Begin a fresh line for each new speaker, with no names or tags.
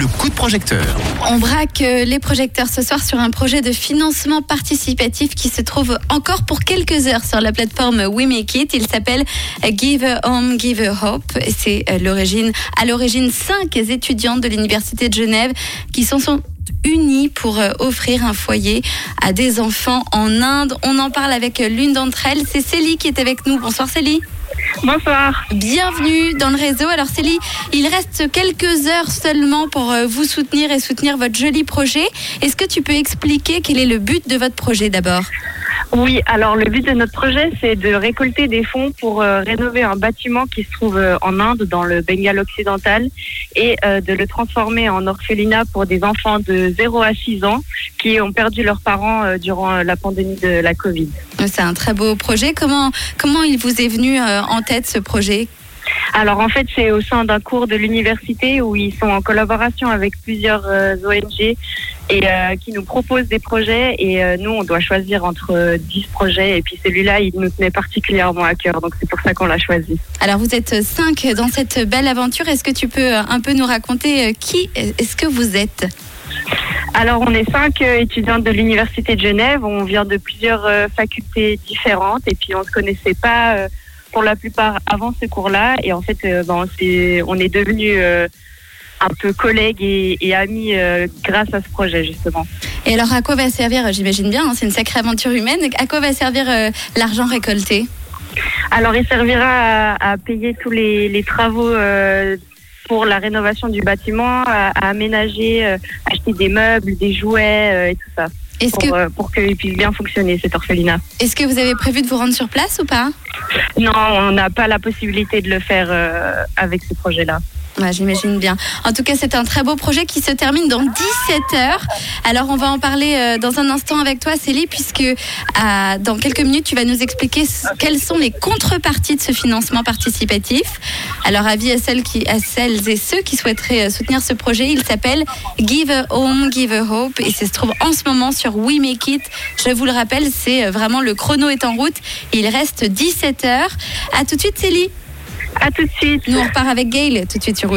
le coup de projecteur.
On braque euh, les projecteurs ce soir sur un projet de financement participatif qui se trouve encore pour quelques heures sur la plateforme We Make It. Il s'appelle Give a Home, Give a Hope. C'est euh, l'origine, à l'origine cinq étudiantes de l'Université de Genève qui sont, sont unis pour euh, offrir un foyer à des enfants en Inde. On en parle avec l'une d'entre elles. C'est Célie qui est avec nous. Bonsoir Célie.
Bonsoir.
Bienvenue dans le réseau. Alors Célie, il reste quelques heures seulement pour euh, vous soutenir et soutenir votre joli projet. Est-ce que tu peux expliquer quel est le but de votre projet d'abord?
Oui, alors le but de notre projet, c'est de récolter des fonds pour euh, rénover un bâtiment qui se trouve euh, en Inde, dans le Bengale occidental, et euh, de le transformer en orphelinat pour des enfants de 0 à 6 ans qui ont perdu leurs parents euh, durant euh, la pandémie de la Covid.
C'est un très beau projet. Comment, comment il vous est venu euh, en tête ce projet?
Alors en fait, c'est au sein d'un cours de l'université où ils sont en collaboration avec plusieurs euh, ONG et euh, qui nous proposent des projets et euh, nous, on doit choisir entre euh, 10 projets et puis celui-là, il nous tenait particulièrement à cœur, donc c'est pour ça qu'on l'a choisi.
Alors vous êtes cinq dans cette belle aventure. Est-ce que tu peux un peu nous raconter qui est-ce que vous êtes?
Alors, on est cinq euh, étudiantes de l'Université de Genève. On vient de plusieurs euh, facultés différentes et puis on se connaissait pas euh, pour la plupart avant ce cours-là. Et en fait, euh, ben, on, est devenus un peu collègues et, et amis euh, grâce à ce projet, justement.
Et alors à quoi va servir, j'imagine bien, hein, c'est une sacrée aventure humaine, à quoi va servir euh, l'argent récolté?
Alors, il servira à, à payer tous les, les travaux euh, pour la rénovation du bâtiment, à, à aménager, euh, acheter des meubles, des jouets euh, et tout ça,
Est-ce
pour,
que,
euh, pour qu'il puisse bien fonctionner, cet orphelinat.
est-ce que vous avez prévu de vous rendre sur place ou pas?
Non, on n'a pas la possibilité de le faire euh, avec ce projet-là.
J'imagine bien. En tout cas, c'est un très beau projet qui se termine dans 17 heures. Alors, on va en parler euh, dans un instant avec toi, Célie, puisque dans quelques minutes, tu vas nous expliquer quelles sont les contreparties de ce financement participatif. Alors, avis à celles, qui, à celles et ceux qui souhaiteraient euh, soutenir ce projet, il s'appelle Give a Home, Give a Hope et ça se trouve en ce moment sur We Make It. Je vous le rappelle, c'est euh, vraiment le chrono est en route. Il reste 17 heures. À tout de suite, Célie.
À tout de suite.
Nous, on repart avec Gail tout de suite sur